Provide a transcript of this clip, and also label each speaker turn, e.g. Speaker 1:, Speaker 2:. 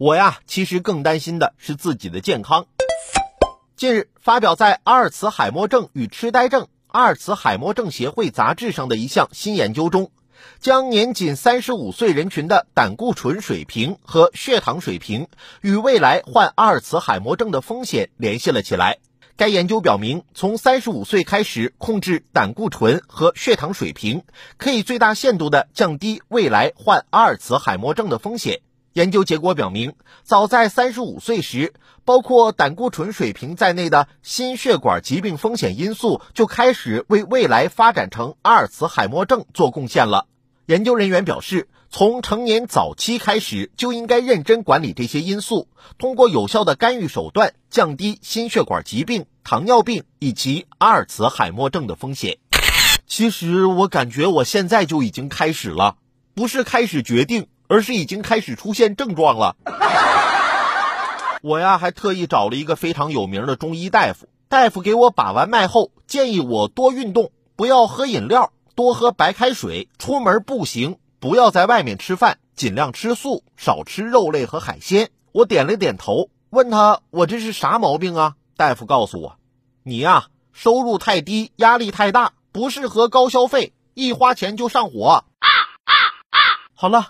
Speaker 1: 我呀，其实更担心的是自己的健康。近日，发表在《阿尔茨海默症与痴呆症阿尔茨海默症协会杂志》上的一项新研究中，将年仅三十五岁人群的胆固醇水平和血糖水平与未来患阿尔茨海默症的风险联系了起来。该研究表明，从三十五岁开始控制胆固醇和血糖水平，可以最大限度地降低未来患阿尔茨海默症的风险。研究结果表明，早在三十五岁时，包括胆固醇水平在内的心血管疾病风险因素就开始为未来发展成阿尔茨海默症做贡献了。研究人员表示，从成年早期开始就应该认真管理这些因素，通过有效的干预手段降低心血管疾病、糖尿病以及阿尔茨海默症的风险。其实我感觉我现在就已经开始了，不是开始决定。而是已经开始出现症状了。我呀，还特意找了一个非常有名的中医大夫，大夫给我把完脉后，建议我多运动，不要喝饮料，多喝白开水，出门步行，不要在外面吃饭，尽量吃素，少吃肉类和海鲜。我点了点头，问他我这是啥毛病啊？大夫告诉我，你呀，收入太低，压力太大，不适合高消费，一花钱就上火。好了。